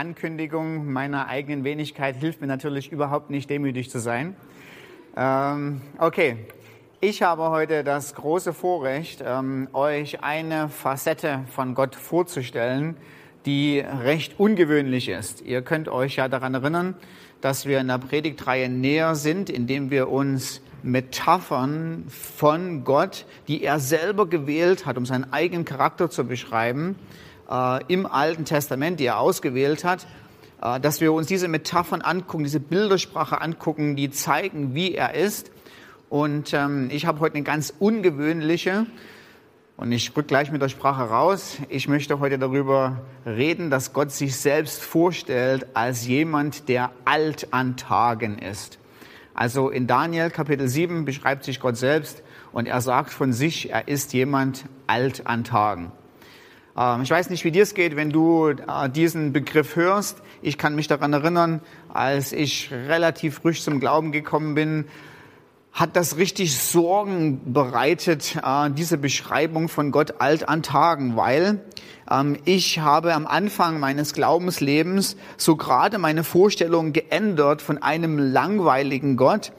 Ankündigung meiner eigenen Wenigkeit hilft mir natürlich überhaupt nicht, demütig zu sein. Ähm, okay, ich habe heute das große Vorrecht, ähm, euch eine Facette von Gott vorzustellen, die recht ungewöhnlich ist. Ihr könnt euch ja daran erinnern, dass wir in der Predigtreihe näher sind, indem wir uns Metaphern von Gott, die er selber gewählt hat, um seinen eigenen Charakter zu beschreiben, äh, im Alten Testament, die er ausgewählt hat, äh, dass wir uns diese Metaphern angucken, diese Bildersprache angucken, die zeigen, wie er ist. Und ähm, ich habe heute eine ganz ungewöhnliche, und ich rück gleich mit der Sprache raus, ich möchte heute darüber reden, dass Gott sich selbst vorstellt als jemand, der alt an Tagen ist. Also in Daniel Kapitel 7 beschreibt sich Gott selbst und er sagt von sich, er ist jemand alt an Tagen. Ähm, ich weiß nicht, wie dir es geht, wenn du äh, diesen Begriff hörst. Ich kann mich daran erinnern, als ich relativ frisch zum Glauben gekommen bin, hat das richtig Sorgen bereitet, äh, diese Beschreibung von Gott alt an Tagen, weil ähm, ich habe am Anfang meines Glaubenslebens so gerade meine Vorstellung geändert von einem langweiligen Gott,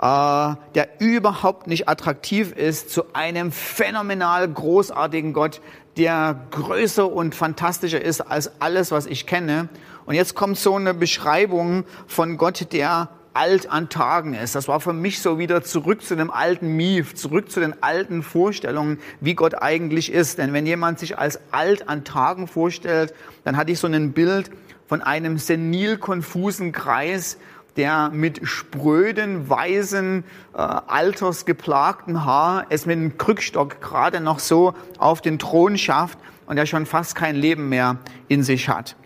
äh, der überhaupt nicht attraktiv ist, zu einem phänomenal großartigen Gott, der größer und fantastischer ist als alles, was ich kenne. Und jetzt kommt so eine Beschreibung von Gott, der alt an Tagen ist. Das war für mich so wieder zurück zu dem alten Mief, zurück zu den alten Vorstellungen, wie Gott eigentlich ist. Denn wenn jemand sich als alt an Tagen vorstellt, dann hatte ich so ein Bild von einem senil konfusen Kreis, der mit spröden, weißen, äh, altersgeplagten Haar es mit einem Krückstock gerade noch so auf den Thron schafft und der schon fast kein Leben mehr in sich hat.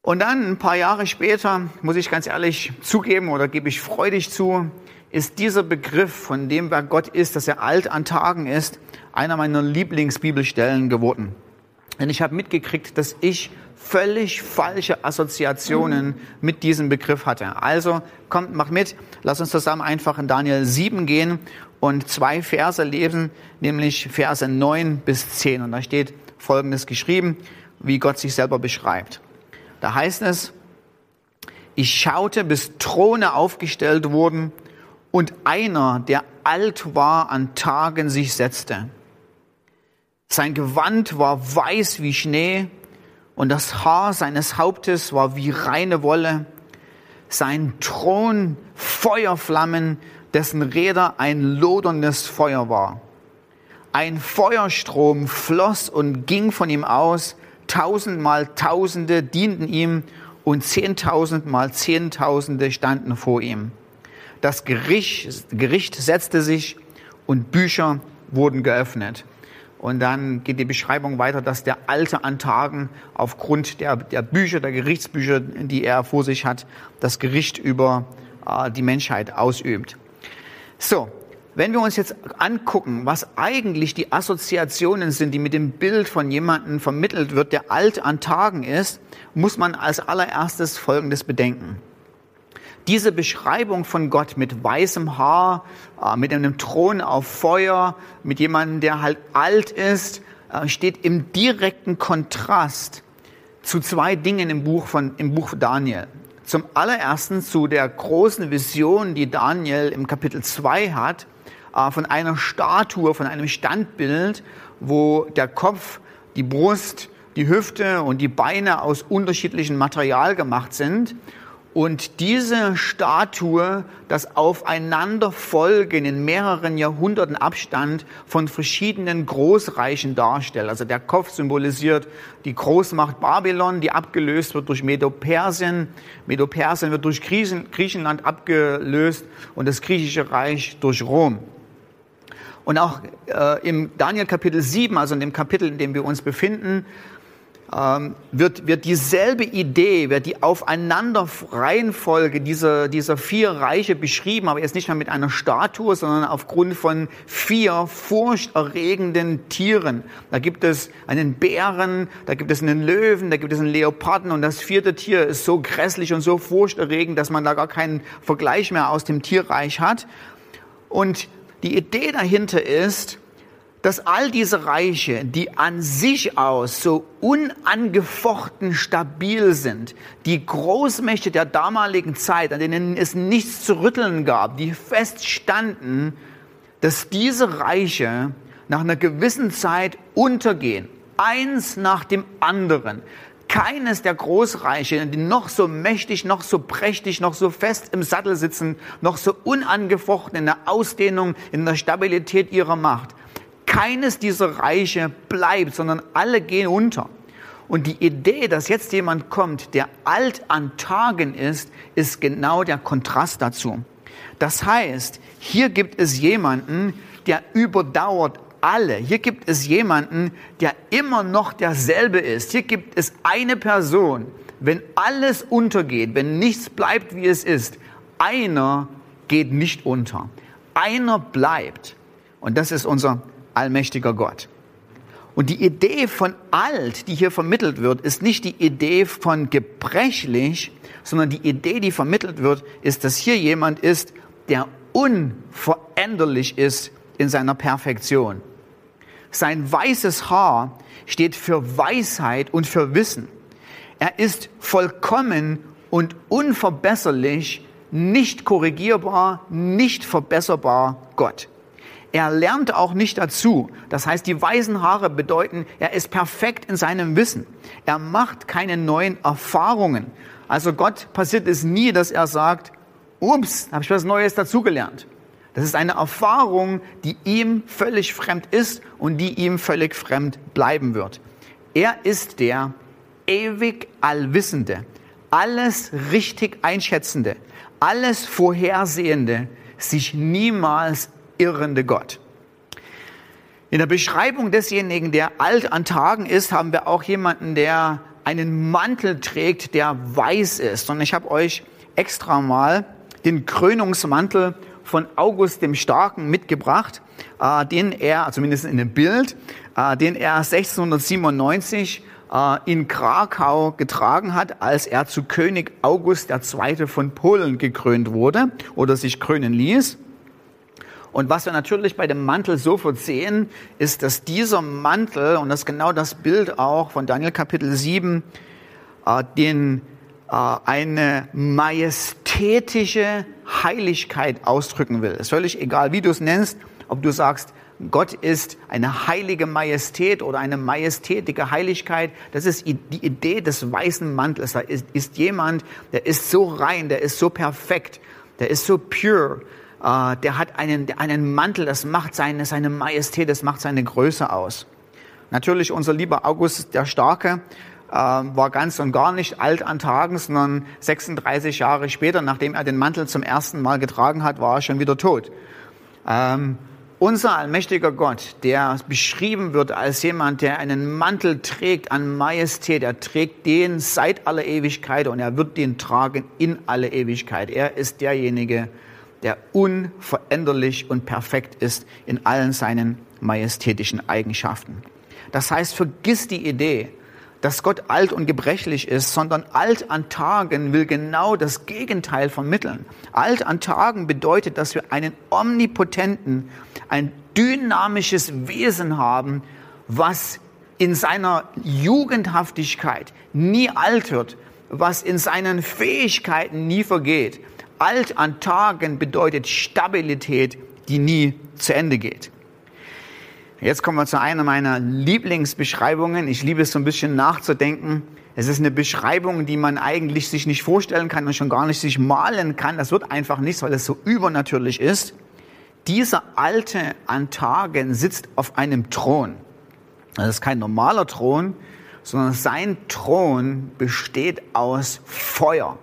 Und dann ein paar Jahre später, muss ich ganz ehrlich zugeben oder gebe ich freudig zu, ist dieser Begriff von dem, wer Gott ist, dass er alt an Tagen ist, einer meiner Lieblingsbibelstellen geworden. Denn ich habe mitgekriegt, dass ich völlig falsche Assoziationen mit diesem Begriff hatte. Also kommt, macht mit, lass uns zusammen einfach in Daniel 7 gehen und zwei Verse lesen, nämlich Verse 9 bis 10. Und da steht Folgendes geschrieben, wie Gott sich selber beschreibt. Da heißt es, ich schaute, bis Throne aufgestellt wurden und einer, der alt war an Tagen, sich setzte. Sein Gewand war weiß wie Schnee und das Haar seines Hauptes war wie reine Wolle. Sein Thron Feuerflammen, dessen Räder ein loderndes Feuer war. Ein Feuerstrom floss und ging von ihm aus, tausendmal Tausende dienten ihm und zehntausendmal Zehntausende standen vor ihm. Das Gericht, Gericht setzte sich und Bücher wurden geöffnet. Und dann geht die Beschreibung weiter, dass der Alte an Tagen aufgrund der, der Bücher, der Gerichtsbücher, die er vor sich hat, das Gericht über äh, die Menschheit ausübt. So, wenn wir uns jetzt angucken, was eigentlich die Assoziationen sind, die mit dem Bild von jemandem vermittelt wird, der alt an Tagen ist, muss man als allererstes Folgendes bedenken. Diese Beschreibung von Gott mit weißem Haar, äh, mit einem Thron auf Feuer, mit jemandem, der halt alt ist, äh, steht im direkten Kontrast zu zwei Dingen im Buch von, im Buch Daniel. Zum allerersten zu der großen Vision, die Daniel im Kapitel 2 hat, äh, von einer Statue, von einem Standbild, wo der Kopf, die Brust, die Hüfte und die Beine aus unterschiedlichem Material gemacht sind und diese Statue, das Aufeinanderfolgen in mehreren Jahrhunderten Abstand von verschiedenen Großreichen darstellt. Also der Kopf symbolisiert die Großmacht Babylon, die abgelöst wird durch Medo-Persien. Medo-Persien wird durch Griechenland abgelöst und das griechische Reich durch Rom. Und auch äh, im Daniel Kapitel 7, also in dem Kapitel, in dem wir uns befinden, ähm, wird, wird dieselbe Idee, wird die Aufeinanderreihenfolge dieser, dieser vier Reiche beschrieben, aber jetzt nicht mehr mit einer Statue, sondern aufgrund von vier furchterregenden Tieren. Da gibt es einen Bären, da gibt es einen Löwen, da gibt es einen Leoparden und das vierte Tier ist so grässlich und so furchterregend, dass man da gar keinen Vergleich mehr aus dem Tierreich hat. Und die Idee dahinter ist, dass all diese Reiche, die an sich aus so unangefochten stabil sind, die Großmächte der damaligen Zeit, an denen es nichts zu rütteln gab, die feststanden, dass diese Reiche nach einer gewissen Zeit untergehen, eins nach dem anderen. Keines der Großreiche, die noch so mächtig, noch so prächtig, noch so fest im Sattel sitzen, noch so unangefochten in der Ausdehnung, in der Stabilität ihrer Macht, keines dieser Reiche bleibt, sondern alle gehen unter. Und die Idee, dass jetzt jemand kommt, der alt an Tagen ist, ist genau der Kontrast dazu. Das heißt, hier gibt es jemanden, der überdauert alle. Hier gibt es jemanden, der immer noch derselbe ist. Hier gibt es eine Person. Wenn alles untergeht, wenn nichts bleibt, wie es ist, einer geht nicht unter. Einer bleibt. Und das ist unser allmächtiger Gott. Und die Idee von alt, die hier vermittelt wird, ist nicht die Idee von gebrechlich, sondern die Idee, die vermittelt wird, ist, dass hier jemand ist, der unveränderlich ist in seiner Perfektion. Sein weißes Haar steht für Weisheit und für Wissen. Er ist vollkommen und unverbesserlich, nicht korrigierbar, nicht verbesserbar Gott. Er lernt auch nicht dazu. Das heißt, die weißen Haare bedeuten, er ist perfekt in seinem Wissen. Er macht keine neuen Erfahrungen. Also Gott passiert es nie, dass er sagt, ups, habe ich was Neues dazugelernt. Das ist eine Erfahrung, die ihm völlig fremd ist und die ihm völlig fremd bleiben wird. Er ist der ewig Allwissende, alles richtig Einschätzende, alles Vorhersehende, sich niemals irrende Gott. In der Beschreibung desjenigen, der alt an Tagen ist, haben wir auch jemanden, der einen Mantel trägt, der weiß ist. Und ich habe euch extra mal den Krönungsmantel von August dem Starken mitgebracht, äh, den er, also zumindest in dem Bild, äh, den er 1697 äh, in Krakau getragen hat, als er zu König August II. von Polen gekrönt wurde oder sich krönen ließ. Und was wir natürlich bei dem Mantel sofort sehen, ist, dass dieser Mantel, und das ist genau das Bild auch von Daniel Kapitel 7, äh, den äh, eine majestätische Heiligkeit ausdrücken will. Es ist völlig egal, wie du es nennst, ob du sagst, Gott ist eine heilige Majestät oder eine majestätige Heiligkeit. Das ist die Idee des weißen Mantels. Da ist, ist jemand, der ist so rein, der ist so perfekt, der ist so pure, äh, der hat einen, einen Mantel, das macht seine, seine Majestät, das macht seine Größe aus. Natürlich unser lieber August der Starke äh, war ganz und gar nicht alt an Tagen, sondern 36 Jahre später, nachdem er den Mantel zum ersten Mal getragen hat, war er schon wieder tot. Ähm, unser allmächtiger Gott, der beschrieben wird als jemand, der einen Mantel trägt an Majestät, er trägt den seit aller Ewigkeit und er wird den tragen in alle Ewigkeit. Er ist derjenige, der unveränderlich und perfekt ist in allen seinen majestätischen Eigenschaften. Das heißt, vergiss die Idee, dass Gott alt und gebrechlich ist, sondern alt an Tagen will genau das Gegenteil vermitteln. Alt an Tagen bedeutet, dass wir einen omnipotenten, ein dynamisches Wesen haben, was in seiner Jugendhaftigkeit nie alt wird, was in seinen Fähigkeiten nie vergeht, alt an Tagen bedeutet Stabilität, die nie zu Ende geht. Jetzt kommen wir zu einer meiner Lieblingsbeschreibungen. Ich liebe es so ein bisschen nachzudenken. Es ist eine Beschreibung, die man eigentlich sich nicht vorstellen kann und schon gar nicht sich malen kann. Das wird einfach nichts, weil es so übernatürlich ist. Dieser Alte an Tagen sitzt auf einem Thron. Das ist kein normaler Thron, sondern sein Thron besteht aus Feuer.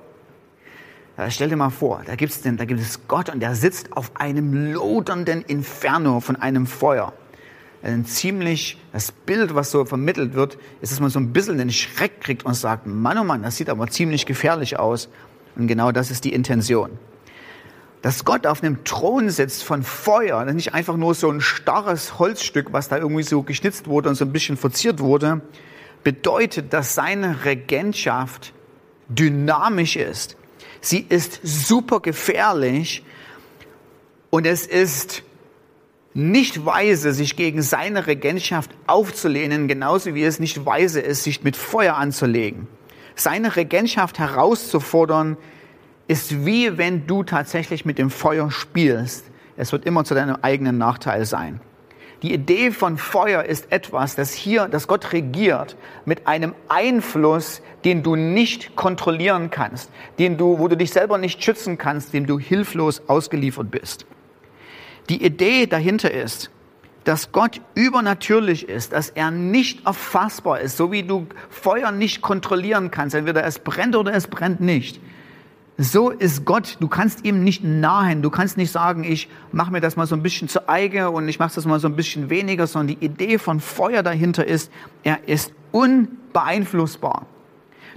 Ja, stell dir mal vor, da, gibt's denn, da gibt es Gott und der sitzt auf einem lodernden Inferno von einem Feuer ein ziemlich, das Bild, was so vermittelt wird, ist, dass man so ein bisschen den Schreck kriegt und sagt, Mann, oh Mann, das sieht aber ziemlich gefährlich aus. Und genau das ist die Intention. Dass Gott auf einem Thron sitzt von Feuer, nicht einfach nur so ein starres Holzstück, was da irgendwie so geschnitzt wurde und so ein bisschen verziert wurde, bedeutet, dass seine Regentschaft dynamisch ist. Sie ist super gefährlich und es ist nicht weise, sich gegen seine Regentschaft aufzulehnen, genauso wie es nicht weise ist, sich mit Feuer anzulegen. Seine Regentschaft herauszufordern, ist wie wenn du tatsächlich mit dem Feuer spielst. Es wird immer zu deinem eigenen Nachteil sein. Die Idee von Feuer ist etwas, das hier, das Gott regiert, mit einem Einfluss, den du nicht kontrollieren kannst, den du, wo du dich selber nicht schützen kannst, dem du hilflos ausgeliefert bist. Die Idee dahinter ist, dass Gott übernatürlich ist, dass er nicht erfassbar ist, so wie du Feuer nicht kontrollieren kannst, entweder es brennt oder es brennt nicht. So ist Gott, du kannst ihm nicht nahen, du kannst nicht sagen, ich mache mir das mal so ein bisschen zu eigen und ich mache das mal so ein bisschen weniger, sondern die Idee von Feuer dahinter ist, er ist unbeeinflussbar.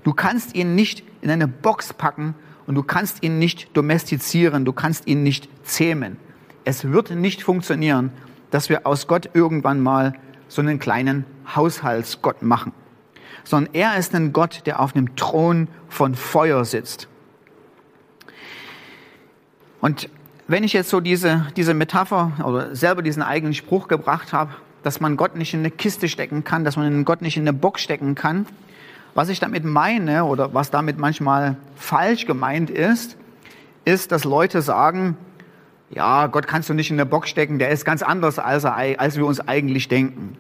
Du kannst ihn nicht in eine Box packen und du kannst ihn nicht domestizieren, du kannst ihn nicht zähmen. Es wird nicht funktionieren, dass wir aus Gott irgendwann mal so einen kleinen Haushaltsgott machen, sondern er ist ein Gott, der auf einem Thron von Feuer sitzt. Und wenn ich jetzt so diese, diese Metapher oder selber diesen eigenen Spruch gebracht habe, dass man Gott nicht in eine Kiste stecken kann, dass man Gott nicht in eine Box stecken kann, was ich damit meine oder was damit manchmal falsch gemeint ist, ist, dass Leute sagen, ja, Gott kannst du nicht in der Box stecken, der ist ganz anders, als, er, als wir uns eigentlich denken.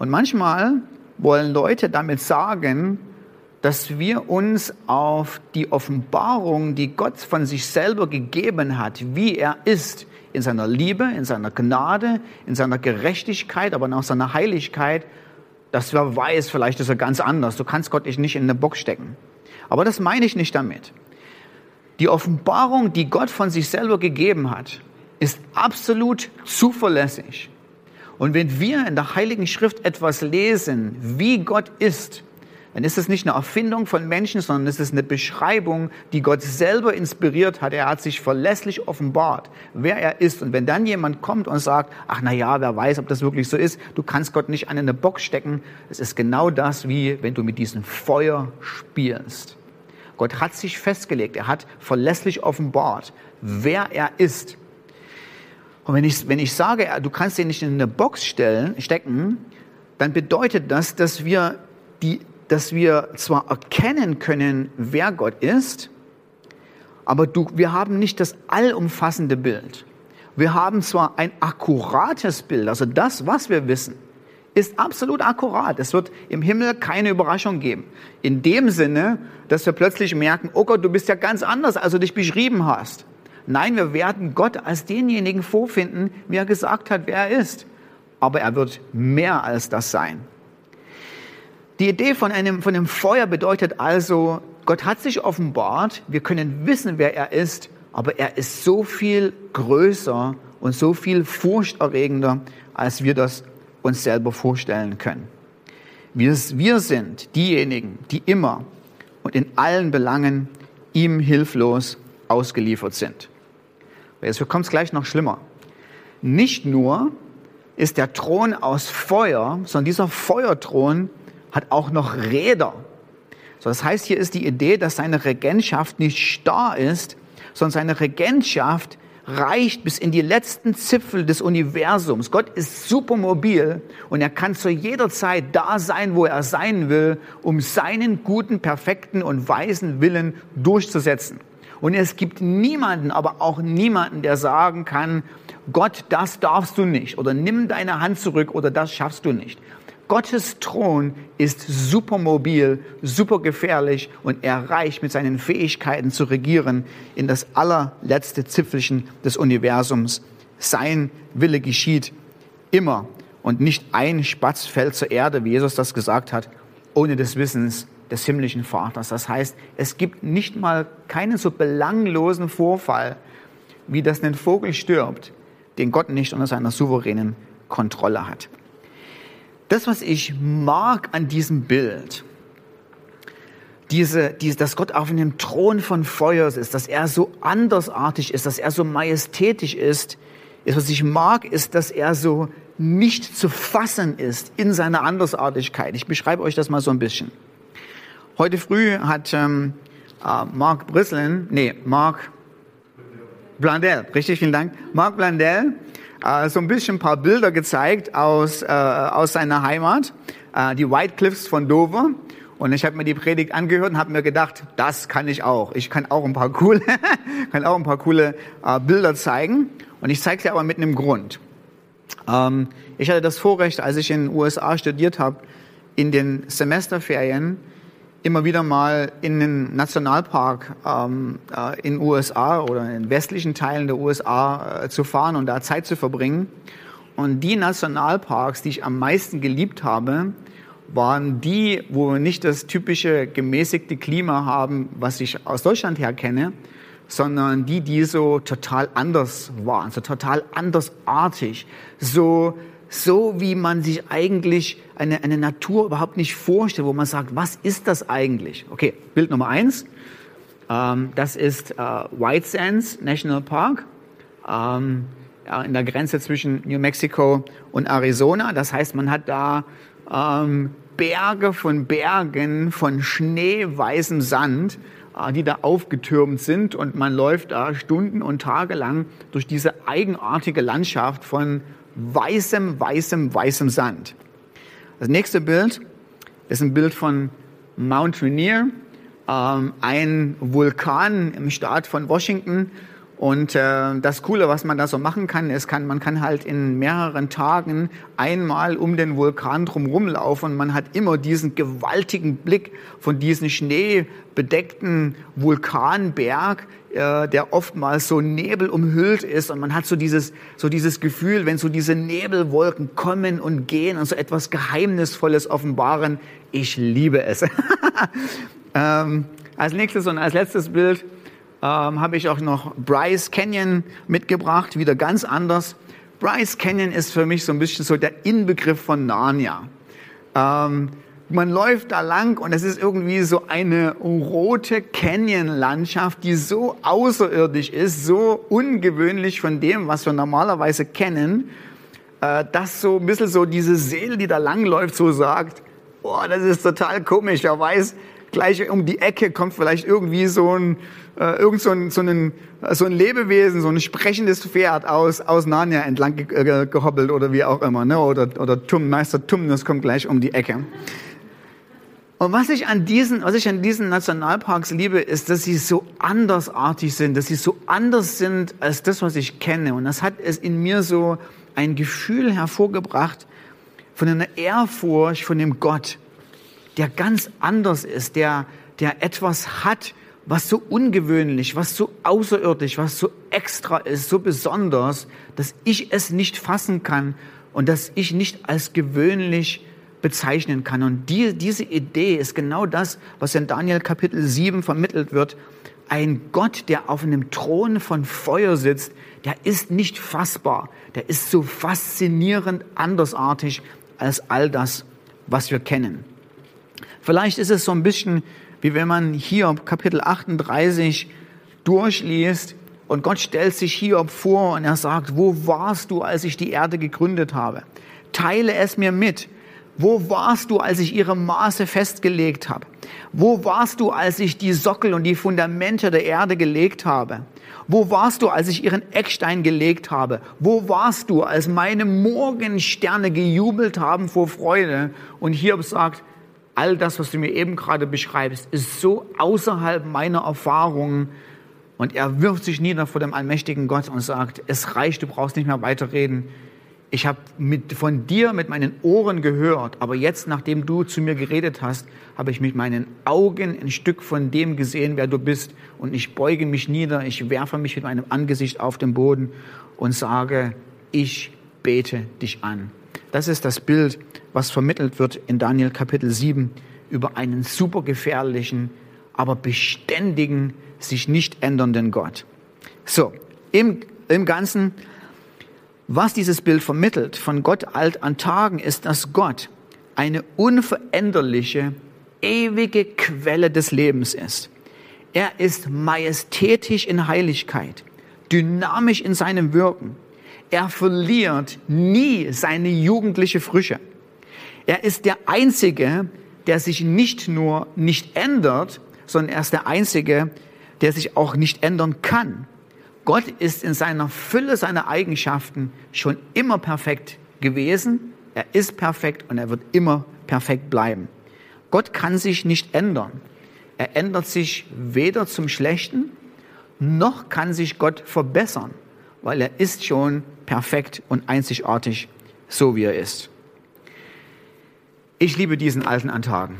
Und manchmal wollen Leute damit sagen, dass wir uns auf die Offenbarung, die Gott von sich selber gegeben hat, wie er ist, in seiner Liebe, in seiner Gnade, in seiner Gerechtigkeit, aber auch seiner Heiligkeit, dass wer weiß, vielleicht ist er ganz anders. Du kannst Gott nicht in eine Box stecken. Aber das meine ich nicht damit. Die Offenbarung, die Gott von sich selber gegeben hat, ist absolut zuverlässig. Und wenn wir in der Heiligen Schrift etwas lesen, wie Gott ist, dann ist es nicht eine Erfindung von Menschen, sondern es ist eine Beschreibung, die Gott selber inspiriert hat. Er hat sich verlässlich offenbart, wer er ist. Und wenn dann jemand kommt und sagt, ach na ja, wer weiß, ob das wirklich so ist, du kannst Gott nicht an eine Box stecken. Es ist genau das, wie wenn du mit diesem Feuer spielst. Gott hat sich festgelegt, er hat verlässlich offenbart, wer er ist. Und wenn ich, wenn ich sage, du kannst den nicht in eine Box stellen, stecken, dann bedeutet das, dass wir, die, dass wir zwar erkennen können, wer Gott ist, aber du, wir haben nicht das allumfassende Bild. Wir haben zwar ein akkurates Bild, also das, was wir wissen, ist absolut akkurat. Es wird im Himmel keine Überraschung geben. In dem Sinne, dass wir plötzlich merken, oh Gott, du bist ja ganz anders, als du dich beschrieben hast. Nein, wir werden Gott als denjenigen vorfinden, wie er gesagt hat, wer er ist. Aber er wird mehr als das sein. Die Idee von einem, von einem Feuer bedeutet also, Gott hat sich offenbart, wir können wissen, wer er ist, aber er ist so viel größer und so viel furchterregender, als wir das uns selber vorstellen können. Wir, wir sind diejenigen, die immer und in allen Belangen ihm hilflos ausgeliefert sind. Jetzt kommt es gleich noch schlimmer. Nicht nur ist der Thron aus Feuer, sondern dieser Feuerthron hat auch noch Räder. So, das heißt, hier ist die Idee, dass seine Regentschaft nicht starr ist, sondern seine Regentschaft reicht bis in die letzten Zipfel des Universums. Gott ist supermobil und er kann zu jeder Zeit da sein, wo er sein will, um seinen guten, perfekten und weisen Willen durchzusetzen. Und es gibt niemanden, aber auch niemanden, der sagen kann, Gott, das darfst du nicht oder nimm deine Hand zurück oder das schaffst du nicht. Gottes Thron ist supermobil, super gefährlich und er reicht mit seinen Fähigkeiten zu regieren in das allerletzte Zipfelchen des Universums. Sein Wille geschieht immer und nicht ein Spatz fällt zur Erde, wie Jesus das gesagt hat, ohne des Wissens des himmlischen Vaters. Das heißt, es gibt nicht mal keinen so belanglosen Vorfall, wie dass ein Vogel stirbt, den Gott nicht unter seiner souveränen Kontrolle hat. Das, was ich mag an diesem Bild, diese, diese, dass Gott auf einem Thron von Feuer ist, dass er so andersartig ist, dass er so majestätisch ist, ist, was ich mag, ist, dass er so nicht zu fassen ist in seiner Andersartigkeit. Ich beschreibe euch das mal so ein bisschen. Heute früh hat ähm, äh, Mark Brislin, nee, Mark Blandell, richtig, vielen Dank. Mark Blandell äh, so ein bisschen ein paar Bilder gezeigt aus, äh, aus seiner Heimat, äh, die White Cliffs von Dover. Und ich habe mir die Predigt angehört und habe mir gedacht, das kann ich auch. Ich kann auch ein paar coole, kann auch ein paar coole äh, Bilder zeigen. Und ich zeige sie aber mit einem Grund. Ähm, ich hatte das Vorrecht, als ich in den USA studiert habe, in den Semesterferien immer wieder mal in den Nationalpark ähm, äh, in USA oder in westlichen Teilen der USA äh, zu fahren und da Zeit zu verbringen. Und die Nationalparks, die ich am meisten geliebt habe, waren die, wo wir nicht das typische gemäßigte Klima haben, was ich aus Deutschland her kenne, sondern die, die so total anders waren, so total andersartig, so so wie man sich eigentlich eine, eine Natur überhaupt nicht vorstellt, wo man sagt, was ist das eigentlich? Okay, Bild Nummer eins. Ähm, das ist äh, White Sands National Park ähm, ja, in der Grenze zwischen New Mexico und Arizona. Das heißt, man hat da ähm, Berge von Bergen von schneeweißem Sand, äh, die da aufgetürmt sind und man läuft da Stunden und Tage lang durch diese eigenartige Landschaft von weißem, weißem, weißem Sand. Das nächste Bild ist ein Bild von Mount Rainier, ähm, ein Vulkan im Staat von Washington. Und äh, das Coole, was man da so machen kann, ist, kann, man kann halt in mehreren Tagen einmal um den Vulkan drumherum laufen und man hat immer diesen gewaltigen Blick von diesem schneebedeckten Vulkanberg äh, der oftmals so Nebel umhüllt ist und man hat so dieses, so dieses Gefühl, wenn so diese Nebelwolken kommen und gehen und so etwas Geheimnisvolles offenbaren. Ich liebe es. ähm, als nächstes und als letztes Bild ähm, habe ich auch noch Bryce Canyon mitgebracht, wieder ganz anders. Bryce Canyon ist für mich so ein bisschen so der Inbegriff von Narnia. Ähm, man läuft da lang und es ist irgendwie so eine rote Canyon-Landschaft, die so außerirdisch ist, so ungewöhnlich von dem, was wir normalerweise kennen, äh, dass so ein bisschen so diese Seele, die da langläuft, so sagt, boah, das ist total komisch. Er weiß, gleich um die Ecke kommt vielleicht irgendwie so ein, äh, irgend so ein, so, ein, so ein Lebewesen, so ein sprechendes Pferd aus, aus Narnia entlang ge gehobbelt oder wie auch immer, ne? oder, oder Tum, Meister Tumnus kommt gleich um die Ecke. Und was ich an diesen, was ich an diesen Nationalparks liebe, ist, dass sie so andersartig sind, dass sie so anders sind als das, was ich kenne. Und das hat es in mir so ein Gefühl hervorgebracht von einer Ehrfurcht von dem Gott, der ganz anders ist, der, der etwas hat, was so ungewöhnlich, was so außerirdisch, was so extra ist, so besonders, dass ich es nicht fassen kann und dass ich nicht als gewöhnlich bezeichnen kann. Und die, diese Idee ist genau das, was in Daniel Kapitel 7 vermittelt wird. Ein Gott, der auf einem Thron von Feuer sitzt, der ist nicht fassbar. Der ist so faszinierend andersartig als all das, was wir kennen. Vielleicht ist es so ein bisschen, wie wenn man hier Kapitel 38 durchliest und Gott stellt sich Hiob vor und er sagt, wo warst du, als ich die Erde gegründet habe? Teile es mir mit. Wo warst du, als ich ihre Maße festgelegt habe? Wo warst du, als ich die Sockel und die Fundamente der Erde gelegt habe? Wo warst du, als ich ihren Eckstein gelegt habe? Wo warst du, als meine Morgensterne gejubelt haben vor Freude? Und Hiob sagt, all das, was du mir eben gerade beschreibst, ist so außerhalb meiner Erfahrungen, Und er wirft sich nieder vor dem allmächtigen Gott und sagt, es reicht, du brauchst nicht mehr weiterreden. Ich habe von dir mit meinen Ohren gehört, aber jetzt, nachdem du zu mir geredet hast, habe ich mit meinen Augen ein Stück von dem gesehen, wer du bist. Und ich beuge mich nieder, ich werfe mich mit meinem Angesicht auf den Boden und sage, ich bete dich an. Das ist das Bild, was vermittelt wird in Daniel Kapitel 7 über einen super gefährlichen, aber beständigen, sich nicht ändernden Gott. So, im, im Ganzen, was dieses Bild vermittelt von Gott alt an Tagen, ist, dass Gott eine unveränderliche, ewige Quelle des Lebens ist. Er ist majestätisch in Heiligkeit, dynamisch in seinem Wirken. Er verliert nie seine jugendliche Frische. Er ist der Einzige, der sich nicht nur nicht ändert, sondern er ist der Einzige, der sich auch nicht ändern kann. Gott ist in seiner Fülle seiner Eigenschaften schon immer perfekt gewesen. Er ist perfekt und er wird immer perfekt bleiben. Gott kann sich nicht ändern. Er ändert sich weder zum Schlechten, noch kann sich Gott verbessern, weil er ist schon perfekt und einzigartig, so wie er ist. Ich liebe diesen alten Antagen.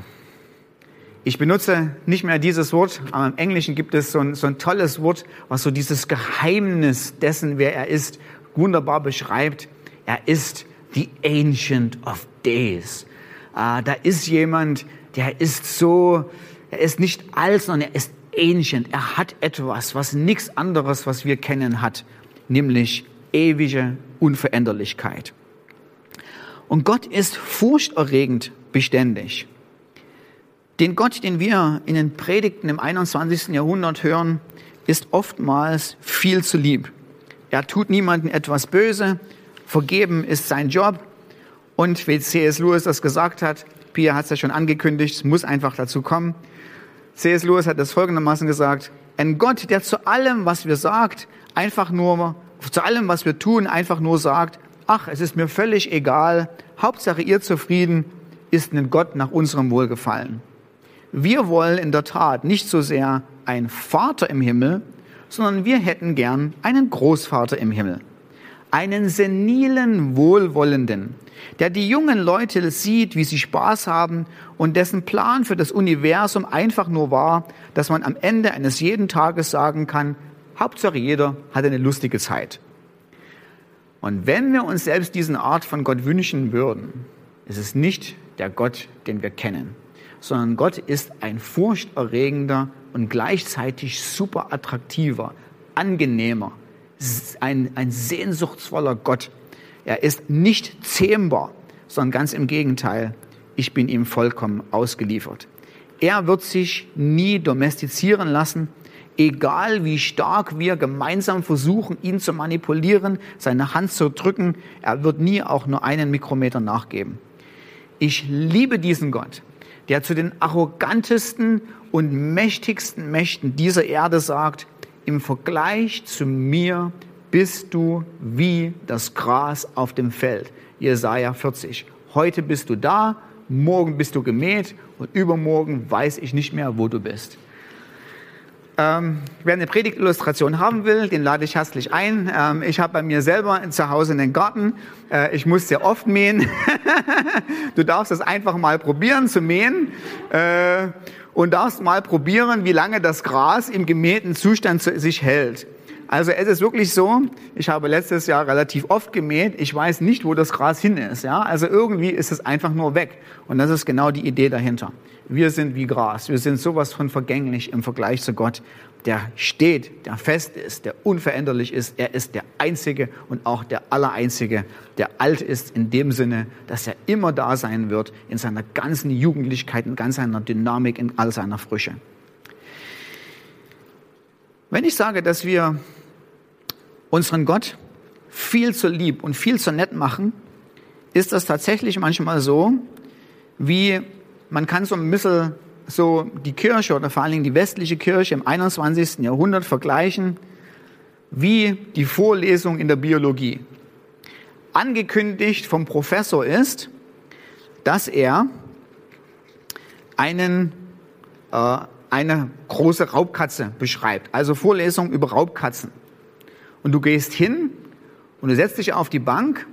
Ich benutze nicht mehr dieses Wort, aber im Englischen gibt es so ein, so ein tolles Wort, was so dieses Geheimnis dessen, wer er ist, wunderbar beschreibt. Er ist the Ancient of Days. Äh, da ist jemand, der ist so, er ist nicht alt, sondern er ist ancient. Er hat etwas, was nichts anderes, was wir kennen, hat, nämlich ewige Unveränderlichkeit. Und Gott ist furchterregend beständig. Den Gott, den wir in den Predigten im 21. Jahrhundert hören, ist oftmals viel zu lieb. Er tut niemandem etwas Böse, vergeben ist sein Job. Und wie C.S. Lewis das gesagt hat, Pia hat es ja schon angekündigt, es muss einfach dazu kommen. C.S. Lewis hat das folgendermaßen gesagt, ein Gott, der zu allem, was wir sagt, einfach nur zu allem, was wir tun, einfach nur sagt, ach, es ist mir völlig egal, Hauptsache ihr zufrieden, ist ein Gott nach unserem Wohlgefallen. Wir wollen in der Tat nicht so sehr einen Vater im Himmel, sondern wir hätten gern einen Großvater im Himmel. Einen senilen Wohlwollenden, der die jungen Leute sieht, wie sie Spaß haben und dessen Plan für das Universum einfach nur war, dass man am Ende eines jeden Tages sagen kann, Hauptsache jeder hat eine lustige Zeit. Und wenn wir uns selbst diesen Art von Gott wünschen würden, ist es nicht der Gott, den wir kennen, sondern Gott ist ein furchterregender und gleichzeitig super attraktiver, angenehmer, ein, ein sehnsuchtsvoller Gott. Er ist nicht zähmbar, sondern ganz im Gegenteil, ich bin ihm vollkommen ausgeliefert. Er wird sich nie domestizieren lassen, egal wie stark wir gemeinsam versuchen, ihn zu manipulieren, seine Hand zu drücken, er wird nie auch nur einen Mikrometer nachgeben. Ich liebe diesen Gott, der zu den arrogantesten und mächtigsten Mächten dieser Erde sagt, im Vergleich zu mir bist du wie das Gras auf dem Feld. Jesaja 40. Heute bist du da, morgen bist du gemäht und übermorgen weiß ich nicht mehr, wo du bist. Ähm, wer eine Predigtillustration haben will, den lade ich herzlich ein. Ähm, ich habe bei mir selber zu Hause einen Garten. Äh, ich muss sehr oft mähen. du darfst es einfach mal probieren zu mähen äh, und darfst mal probieren, wie lange das Gras im gemähten Zustand sich hält. Also es ist wirklich so, ich habe letztes Jahr relativ oft gemäht, ich weiß nicht, wo das Gras hin ist. Ja? Also irgendwie ist es einfach nur weg. Und das ist genau die Idee dahinter. Wir sind wie Gras, wir sind sowas von vergänglich im Vergleich zu Gott, der steht, der fest ist, der unveränderlich ist. Er ist der Einzige und auch der Allereinzige, der alt ist in dem Sinne, dass er immer da sein wird in seiner ganzen Jugendlichkeit, in ganz seiner Dynamik, in all seiner Frische. Wenn ich sage, dass wir unseren Gott viel zu lieb und viel zu nett machen, ist das tatsächlich manchmal so, wie man kann so ein bisschen so die Kirche oder vor allen Dingen die westliche Kirche im 21. Jahrhundert vergleichen wie die Vorlesung in der Biologie. Angekündigt vom Professor ist, dass er einen, äh, eine große Raubkatze beschreibt. Also Vorlesung über Raubkatzen. Und du gehst hin und du setzt dich auf die Bank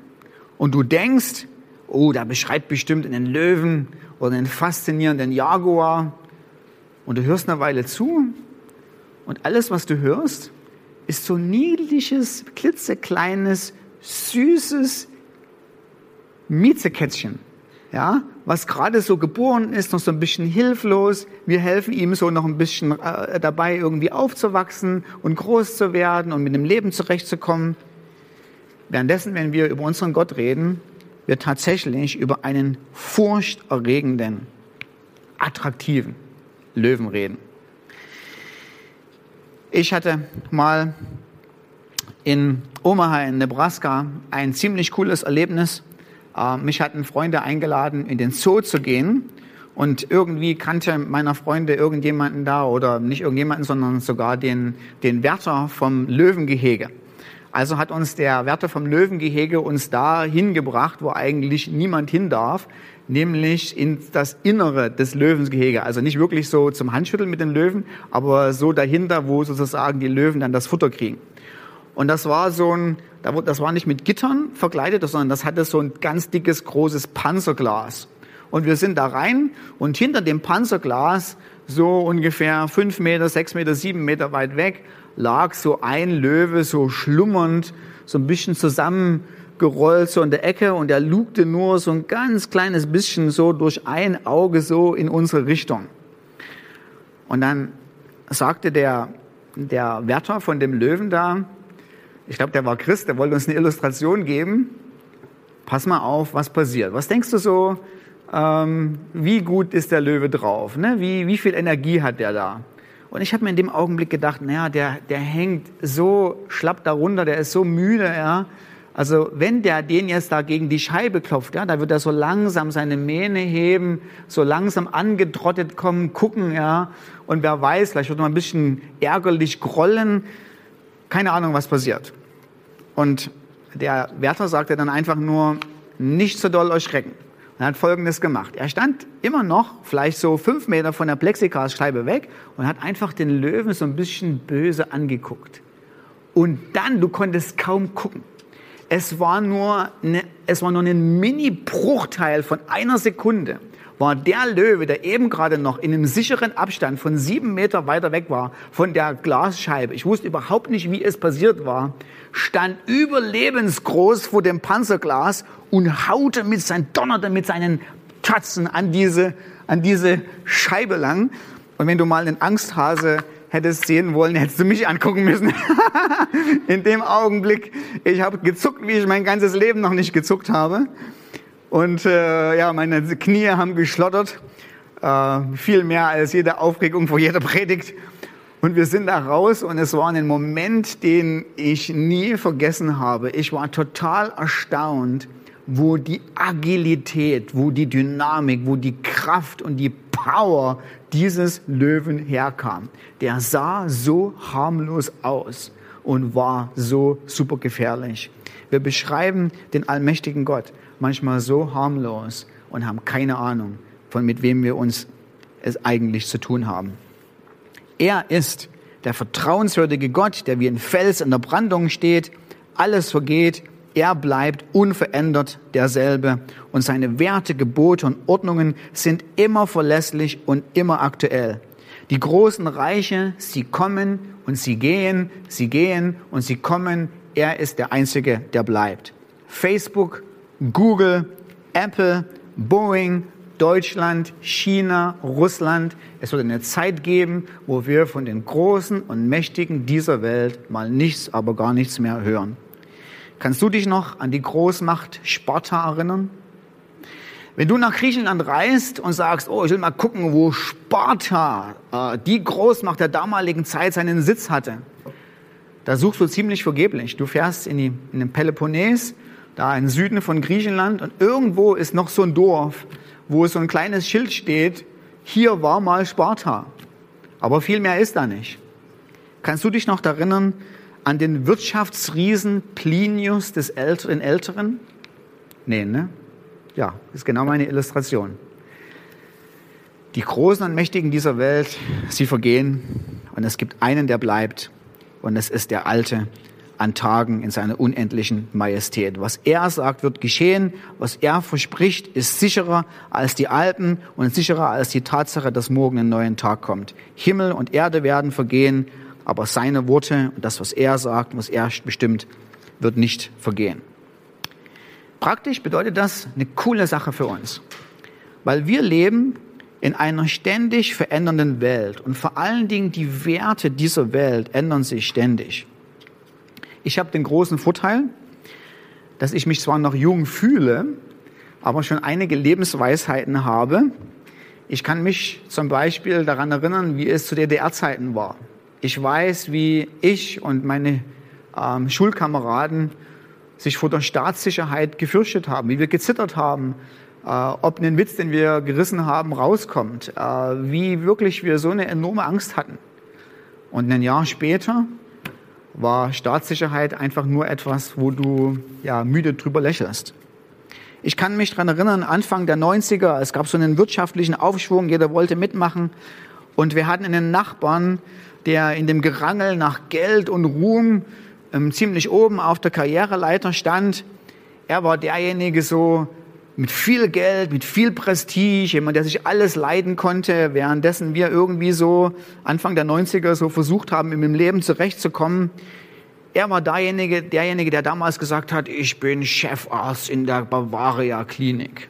und du denkst, oh, da beschreibt bestimmt einen Löwen oder einen faszinierenden Jaguar. Und du hörst eine Weile zu und alles, was du hörst, ist so niedliches, klitzekleines, süßes Miezekätzchen. Ja, was gerade so geboren ist, noch so ein bisschen hilflos. Wir helfen ihm so noch ein bisschen äh, dabei, irgendwie aufzuwachsen und groß zu werden und mit dem Leben zurechtzukommen. Währenddessen, wenn wir über unseren Gott reden, wir tatsächlich über einen furchterregenden, attraktiven Löwen reden. Ich hatte mal in Omaha in Nebraska ein ziemlich cooles Erlebnis. Äh, mich hatten Freunde eingeladen, in den Zoo zu gehen. Und irgendwie kannte meiner Freunde irgendjemanden da oder nicht irgendjemanden, sondern sogar den, den Wärter vom Löwengehege. Also hat uns der Wärter vom Löwengehege uns da hingebracht, wo eigentlich niemand hin darf, nämlich in das Innere des Löwensgehege. Also nicht wirklich so zum Handschütteln mit den Löwen, aber so dahinter, wo sozusagen die Löwen dann das Futter kriegen. Und das war so ein, das war nicht mit Gittern verkleidet, sondern das hatte so ein ganz dickes, großes Panzerglas. Und wir sind da rein und hinter dem Panzerglas, so ungefähr fünf Meter, sechs Meter, sieben Meter weit weg, lag so ein Löwe so schlummernd, so ein bisschen zusammengerollt so in der Ecke und er lugte nur so ein ganz kleines bisschen so durch ein Auge so in unsere Richtung. Und dann sagte der, der Wärter von dem Löwen da, ich glaube, der war Christ, der wollte uns eine Illustration geben. Pass mal auf, was passiert. Was denkst du so, ähm, wie gut ist der Löwe drauf? Ne? Wie, wie viel Energie hat der da? Und ich habe mir in dem Augenblick gedacht, naja, der, der hängt so schlapp darunter, der ist so müde, ja. Also wenn der den jetzt da gegen die Scheibe klopft, ja, da wird er so langsam seine Mähne heben, so langsam angetrottet kommen, gucken, ja. Und wer weiß, vielleicht wird er mal ein bisschen ärgerlich grollen. Keine Ahnung, was passiert. Und der Wärter sagte dann einfach nur, nicht so doll erschrecken. Er hat Folgendes gemacht. Er stand immer noch vielleicht so fünf Meter von der Plexiglasscheibe weg und hat einfach den Löwen so ein bisschen böse angeguckt. Und dann, du konntest kaum gucken. Es war nur, eine, es war nur ein Mini-Bruchteil von einer Sekunde war der Löwe, der eben gerade noch in einem sicheren Abstand von sieben Meter weiter weg war von der Glasscheibe. Ich wusste überhaupt nicht, wie es passiert war stand überlebensgroß vor dem Panzerglas und haute mit sein, donnerte mit seinen Tatzen an diese, an diese Scheibe lang. Und wenn du mal einen Angsthase hättest sehen wollen, hättest du mich angucken müssen. In dem Augenblick, ich habe gezuckt, wie ich mein ganzes Leben noch nicht gezuckt habe. Und äh, ja, meine Knie haben geschlottert, äh, viel mehr als jede Aufregung vor jeder Predigt. Und wir sind da raus und es war ein Moment, den ich nie vergessen habe. Ich war total erstaunt, wo die Agilität, wo die Dynamik, wo die Kraft und die Power dieses Löwen herkam. Der sah so harmlos aus und war so super gefährlich. Wir beschreiben den allmächtigen Gott manchmal so harmlos und haben keine Ahnung, von mit wem wir uns es eigentlich zu tun haben. Er ist der vertrauenswürdige Gott, der wie ein Fels in der Brandung steht. Alles vergeht, er bleibt unverändert derselbe und seine Werte, Gebote und Ordnungen sind immer verlässlich und immer aktuell. Die großen Reiche, sie kommen und sie gehen, sie gehen und sie kommen. Er ist der Einzige, der bleibt. Facebook, Google, Apple, Boeing, Deutschland, China, Russland. Es wird eine Zeit geben, wo wir von den Großen und Mächtigen dieser Welt mal nichts, aber gar nichts mehr hören. Kannst du dich noch an die Großmacht Sparta erinnern? Wenn du nach Griechenland reist und sagst, oh, ich will mal gucken, wo Sparta, äh, die Großmacht der damaligen Zeit, seinen Sitz hatte, da suchst du ziemlich vergeblich. Du fährst in, die, in den Peloponnes, da im Süden von Griechenland, und irgendwo ist noch so ein Dorf, wo so ein kleines Schild steht, hier war mal Sparta. Aber viel mehr ist da nicht. Kannst du dich noch erinnern an den Wirtschaftsriesen Plinius des Älteren? Nee, ne? Ja, ist genau meine Illustration. Die Großen und Mächtigen dieser Welt, sie vergehen und es gibt einen, der bleibt und es ist der Alte an Tagen in seiner unendlichen Majestät. Was er sagt, wird geschehen. Was er verspricht, ist sicherer als die Alpen und sicherer als die Tatsache, dass morgen ein neuer Tag kommt. Himmel und Erde werden vergehen, aber seine Worte und das, was er sagt, was er bestimmt, wird nicht vergehen. Praktisch bedeutet das eine coole Sache für uns, weil wir leben in einer ständig verändernden Welt und vor allen Dingen die Werte dieser Welt ändern sich ständig. Ich habe den großen Vorteil, dass ich mich zwar noch jung fühle, aber schon einige Lebensweisheiten habe. Ich kann mich zum Beispiel daran erinnern, wie es zu DDR-Zeiten war. Ich weiß, wie ich und meine ähm, Schulkameraden sich vor der Staatssicherheit gefürchtet haben, wie wir gezittert haben, äh, ob ein Witz, den wir gerissen haben, rauskommt, äh, wie wirklich wir so eine enorme Angst hatten. Und ein Jahr später war Staatssicherheit einfach nur etwas, wo du ja müde drüber lächelst. Ich kann mich daran erinnern, Anfang der 90er, es gab so einen wirtschaftlichen Aufschwung, jeder wollte mitmachen. Und wir hatten einen Nachbarn, der in dem Gerangel nach Geld und Ruhm ähm, ziemlich oben auf der Karriereleiter stand. Er war derjenige so, mit viel Geld, mit viel Prestige, jemand, der sich alles leiden konnte, währenddessen wir irgendwie so Anfang der 90er so versucht haben, im Leben zurechtzukommen. Er war derjenige, derjenige, der damals gesagt hat, ich bin Chefarzt in der Bavaria Klinik.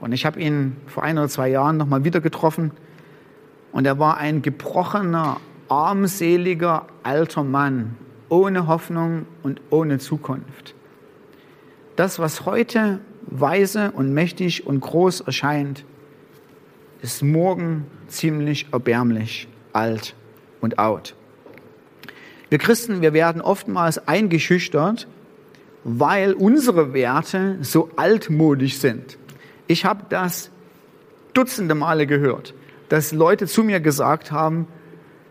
Und ich habe ihn vor ein oder zwei Jahren nochmal wieder getroffen. Und er war ein gebrochener, armseliger, alter Mann, ohne Hoffnung und ohne Zukunft. Das, was heute weise und mächtig und groß erscheint, ist morgen ziemlich erbärmlich, alt und out. Wir Christen, wir werden oftmals eingeschüchtert, weil unsere Werte so altmodisch sind. Ich habe das dutzende Male gehört, dass Leute zu mir gesagt haben,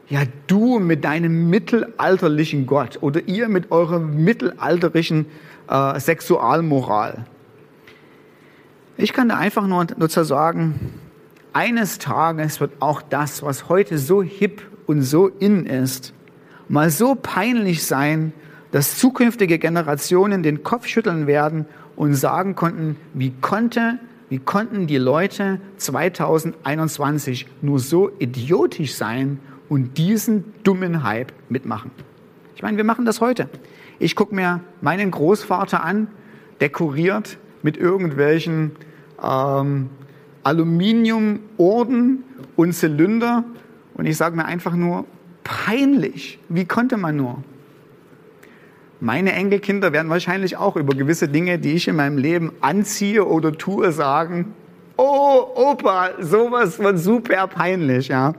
ja, du mit deinem mittelalterlichen Gott oder ihr mit eurer mittelalterlichen äh, Sexualmoral. Ich kann da einfach nur dazu sagen, eines Tages wird auch das, was heute so hip und so in ist, mal so peinlich sein, dass zukünftige Generationen den Kopf schütteln werden und sagen konnten, wie konnte, wie konnten die Leute 2021 nur so idiotisch sein und diesen dummen Hype mitmachen. Ich meine, wir machen das heute. Ich gucke mir meinen Großvater an, dekoriert mit irgendwelchen ähm, Aluminiumorden und Zylinder. Und ich sage mir einfach nur, peinlich. Wie konnte man nur? Meine Enkelkinder werden wahrscheinlich auch über gewisse Dinge, die ich in meinem Leben anziehe oder tue, sagen, oh Opa, sowas von super peinlich, ja.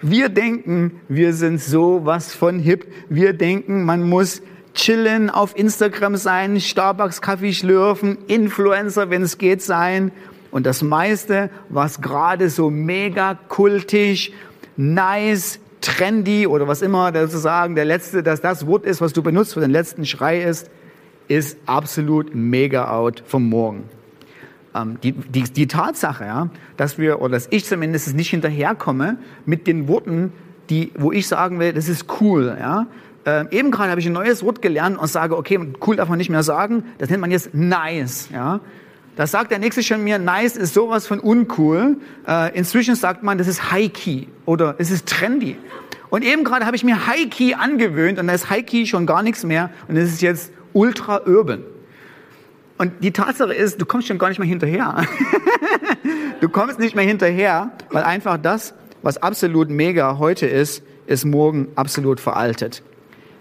Wir denken, wir sind sowas von hip. Wir denken, man muss chillen, auf Instagram sein, Starbucks Kaffee schlürfen, Influencer, wenn es geht, sein. Und das meiste, was gerade so mega kultisch, nice, trendy oder was immer sozusagen der letzte, dass das Wort ist, was du benutzt für den letzten Schrei ist, ist absolut mega out vom Morgen. Ähm, die, die, die Tatsache, ja, dass wir, oder dass ich zumindest nicht hinterherkomme mit den Worten, die, wo ich sagen will, das ist cool, ja, äh, eben gerade habe ich ein neues Wort gelernt und sage, okay, cool darf man nicht mehr sagen, das nennt man jetzt nice. Ja? Da sagt der Nächste schon mir, nice ist sowas von uncool. Äh, inzwischen sagt man, das ist high-key oder es ist trendy. Und eben gerade habe ich mir high-key angewöhnt und da ist high-key schon gar nichts mehr und es ist jetzt ultra-urban. Und die Tatsache ist, du kommst schon gar nicht mehr hinterher. du kommst nicht mehr hinterher, weil einfach das, was absolut mega heute ist, ist morgen absolut veraltet.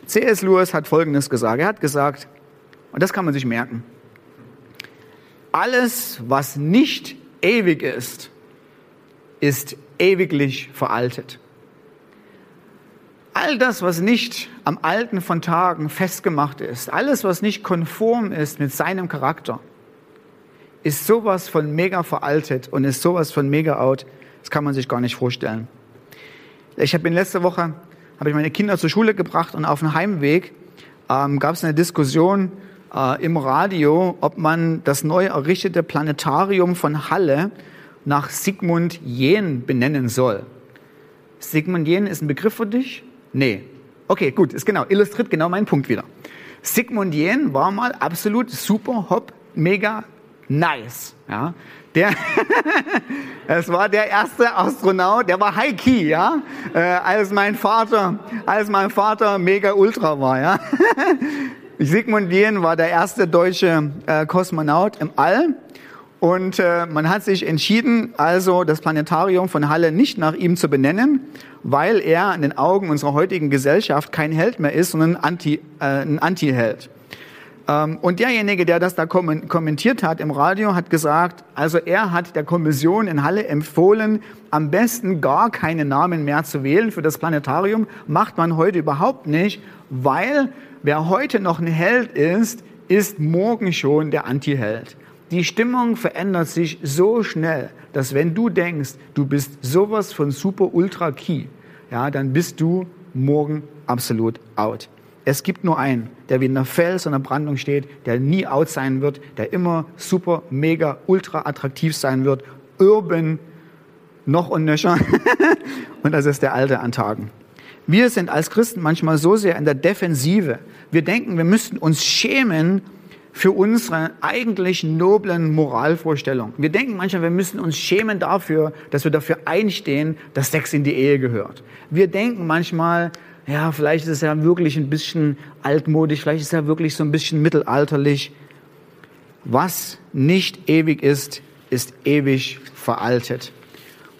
C.S. Lewis hat Folgendes gesagt. Er hat gesagt, und das kann man sich merken, alles, was nicht ewig ist, ist ewiglich veraltet. All das, was nicht am Alten von Tagen festgemacht ist, alles, was nicht konform ist mit seinem Charakter, ist sowas von mega veraltet und ist sowas von mega out, das kann man sich gar nicht vorstellen. Ich habe in letzter Woche habe ich meine Kinder zur Schule gebracht und auf dem Heimweg ähm, gab es eine Diskussion äh, im Radio, ob man das neu errichtete Planetarium von Halle nach Sigmund Jähn benennen soll. Sigmund Jähn ist ein Begriff für dich? Nee. Okay, gut, ist genau, illustriert genau meinen Punkt wieder. Sigmund Jähn war mal absolut super, hopp, mega nice. Ja, der, es war der erste Astronaut, der war High Key, ja, äh, als mein Vater, als mein Vater mega ultra war, ja. Sigmund Jähn war der erste deutsche äh, Kosmonaut im All. Und äh, man hat sich entschieden, also das Planetarium von Halle nicht nach ihm zu benennen, weil er in den Augen unserer heutigen Gesellschaft kein Held mehr ist, sondern ein Anti, äh, ein Anti-Held. Ähm, und derjenige, der das da kommentiert hat im Radio, hat gesagt, also er hat der Kommission in Halle empfohlen, am besten gar keine Namen mehr zu wählen für das Planetarium. Macht man heute überhaupt nicht, weil wer heute noch ein Held ist, ist morgen schon der Anti-Held. Die Stimmung verändert sich so schnell, dass wenn du denkst, du bist sowas von super ultra key, ja, dann bist du morgen absolut out. Es gibt nur einen, der wie in einer Fels- und einer Brandung steht, der nie out sein wird, der immer super, mega, ultra attraktiv sein wird, urban, noch und nöcher. und das ist der Alte an Tagen. Wir sind als Christen manchmal so sehr in der Defensive. Wir denken, wir müssten uns schämen für unsere eigentlich noblen Moralvorstellungen. Wir denken manchmal, wir müssen uns schämen dafür, dass wir dafür einstehen, dass Sex in die Ehe gehört. Wir denken manchmal, ja, vielleicht ist ja wirklich ein bisschen altmodisch, vielleicht ist ja wirklich so ein bisschen mittelalterlich. Was nicht ewig ist, ist ewig veraltet.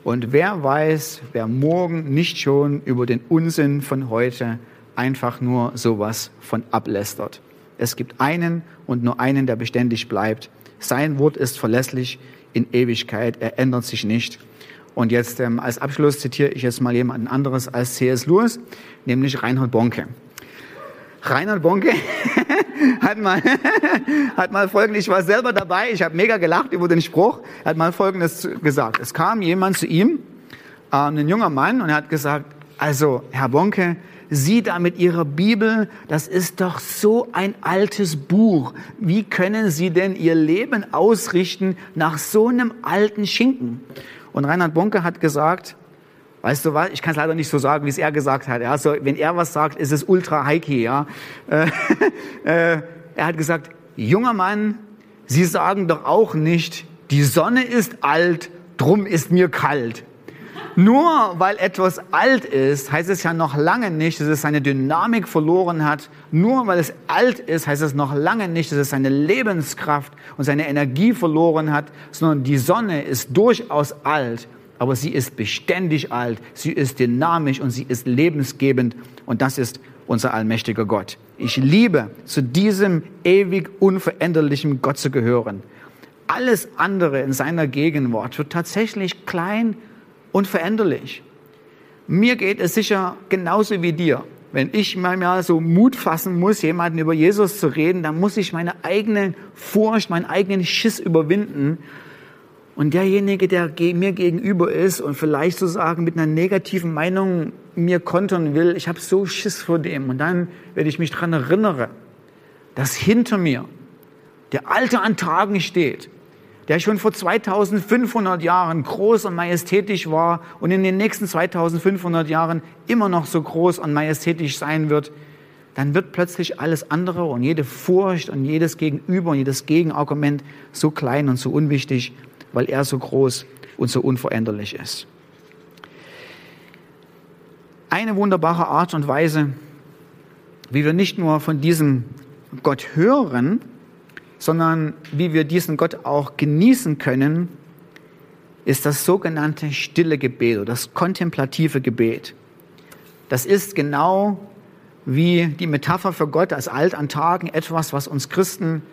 Und wer weiß, wer morgen nicht schon über den Unsinn von heute einfach nur sowas von ablästert. Es gibt einen und nur einen, der beständig bleibt. Sein Wort ist verlässlich in Ewigkeit. Er ändert sich nicht. Und jetzt ähm, als Abschluss zitiere ich jetzt mal jemanden anderes als C.S. Lewis, nämlich Reinhard Bonke. Reinhard Bonke hat mal, hat mal folgendes, ich war selber dabei, ich habe mega gelacht über den Spruch, er hat mal folgendes gesagt. Es kam jemand zu ihm, äh, ein junger Mann, und er hat gesagt, also Herr Bonke, Sie da mit Ihrer Bibel, das ist doch so ein altes Buch. Wie können Sie denn Ihr Leben ausrichten nach so einem alten Schinken? Und Reinhard Bonke hat gesagt, weißt du was, ich kann es leider nicht so sagen, wie es er gesagt hat. Ja, so, wenn er was sagt, ist es ultra heiki. Ja. Äh, äh, er hat gesagt, junger Mann, Sie sagen doch auch nicht, die Sonne ist alt, drum ist mir kalt. Nur weil etwas alt ist, heißt es ja noch lange nicht, dass es seine Dynamik verloren hat. Nur weil es alt ist, heißt es noch lange nicht, dass es seine Lebenskraft und seine Energie verloren hat, sondern die Sonne ist durchaus alt, aber sie ist beständig alt, sie ist dynamisch und sie ist lebensgebend und das ist unser allmächtiger Gott. Ich liebe, zu diesem ewig unveränderlichen Gott zu gehören. Alles andere in seiner Gegenwart wird tatsächlich klein und veränderlich. Mir geht es sicher genauso wie dir. Wenn ich mal so Mut fassen muss, jemanden über Jesus zu reden, dann muss ich meine eigene Furcht, meinen eigenen Schiss überwinden. Und derjenige, der mir gegenüber ist und vielleicht sozusagen mit einer negativen Meinung mir kontern will, ich habe so Schiss vor dem. Und dann, wenn ich mich daran erinnere, dass hinter mir der Alte an Tagen steht, der schon vor 2500 Jahren groß und majestätisch war und in den nächsten 2500 Jahren immer noch so groß und majestätisch sein wird, dann wird plötzlich alles andere und jede Furcht und jedes Gegenüber und jedes Gegenargument so klein und so unwichtig, weil er so groß und so unveränderlich ist. Eine wunderbare Art und Weise, wie wir nicht nur von diesem Gott hören, sondern wie wir diesen Gott auch genießen können, ist das sogenannte stille Gebet oder das kontemplative Gebet. Das ist genau wie die Metapher für Gott als alt an Tagen etwas, was uns Christen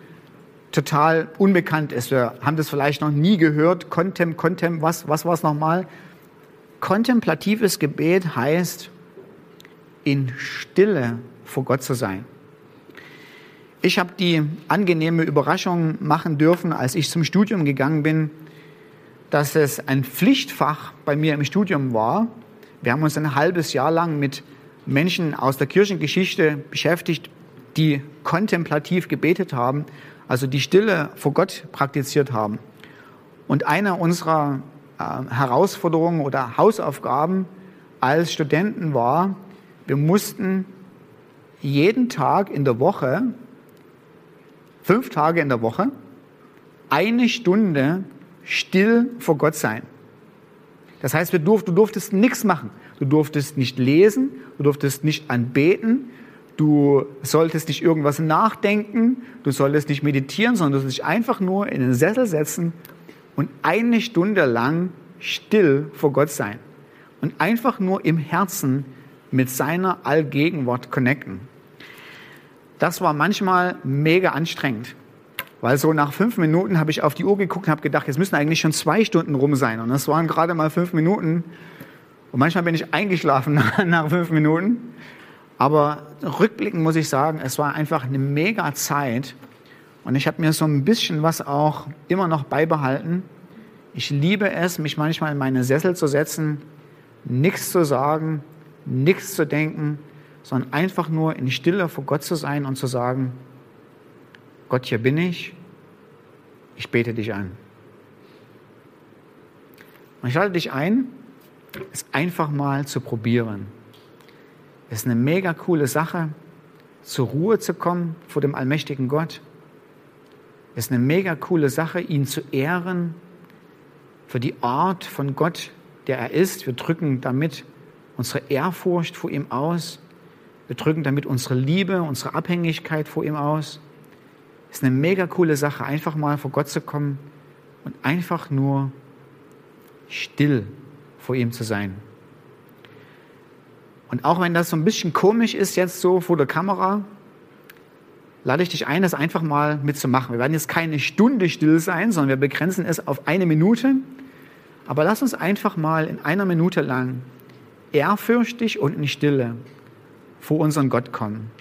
total unbekannt ist. Wir haben das vielleicht noch nie gehört. Contem, Contem, was, was war es nochmal? Kontemplatives Gebet heißt, in Stille vor Gott zu sein. Ich habe die angenehme Überraschung machen dürfen, als ich zum Studium gegangen bin, dass es ein Pflichtfach bei mir im Studium war. Wir haben uns ein halbes Jahr lang mit Menschen aus der Kirchengeschichte beschäftigt, die kontemplativ gebetet haben, also die Stille vor Gott praktiziert haben. Und einer unserer äh, Herausforderungen oder Hausaufgaben als Studenten war, wir mussten jeden Tag in der Woche, fünf Tage in der Woche, eine Stunde still vor Gott sein. Das heißt, du durftest nichts machen. Du durftest nicht lesen, du durftest nicht anbeten, du solltest nicht irgendwas nachdenken, du solltest nicht meditieren, sondern du solltest dich einfach nur in den Sessel setzen und eine Stunde lang still vor Gott sein und einfach nur im Herzen mit seiner Allgegenwart connecten. Das war manchmal mega anstrengend. Weil so nach fünf Minuten habe ich auf die Uhr geguckt und habe gedacht, jetzt müssen eigentlich schon zwei Stunden rum sein. Und das waren gerade mal fünf Minuten. Und manchmal bin ich eingeschlafen nach, fünf Minuten. Aber rückblickend muss ich sagen, es war einfach eine mega Zeit. Und ich habe mir so ein bisschen was auch immer noch beibehalten. Ich liebe es, mich manchmal in meine Sessel zu setzen, nichts zu sagen, nichts zu denken, sondern einfach nur in Stille vor Gott zu sein und zu sagen, Gott, hier bin ich, ich bete dich an. Und ich lade dich ein, es einfach mal zu probieren. Es ist eine mega coole Sache, zur Ruhe zu kommen vor dem allmächtigen Gott. Es ist eine mega coole Sache, ihn zu ehren für die Art von Gott, der er ist. Wir drücken damit unsere Ehrfurcht vor ihm aus. Wir drücken damit unsere Liebe, unsere Abhängigkeit vor ihm aus ist eine mega coole Sache, einfach mal vor Gott zu kommen und einfach nur still vor ihm zu sein. Und auch wenn das so ein bisschen komisch ist jetzt so vor der Kamera, lade ich dich ein, das einfach mal mitzumachen. Wir werden jetzt keine Stunde still sein, sondern wir begrenzen es auf eine Minute. Aber lass uns einfach mal in einer Minute lang ehrfürchtig und in Stille vor unseren Gott kommen.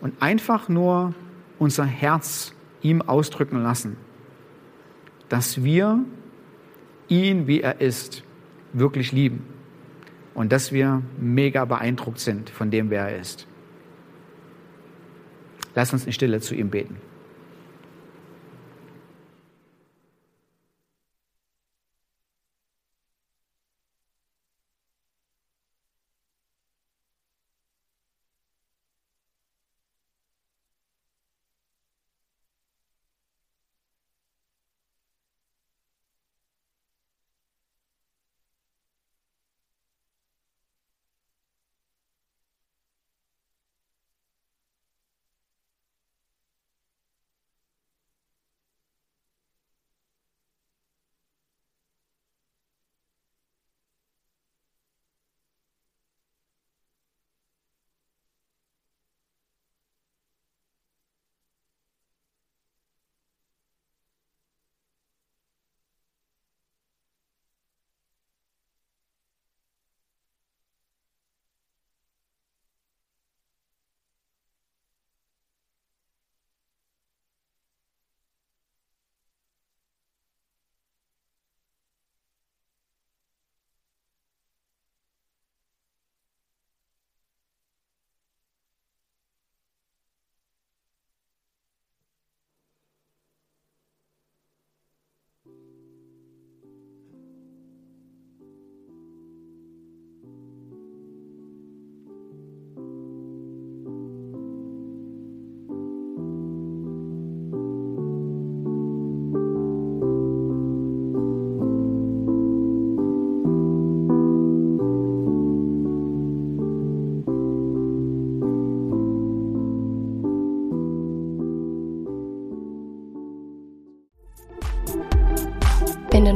Und einfach nur unser Herz ihm ausdrücken lassen, dass wir ihn, wie er ist, wirklich lieben und dass wir mega beeindruckt sind von dem, wer er ist. Lass uns in Stille zu ihm beten.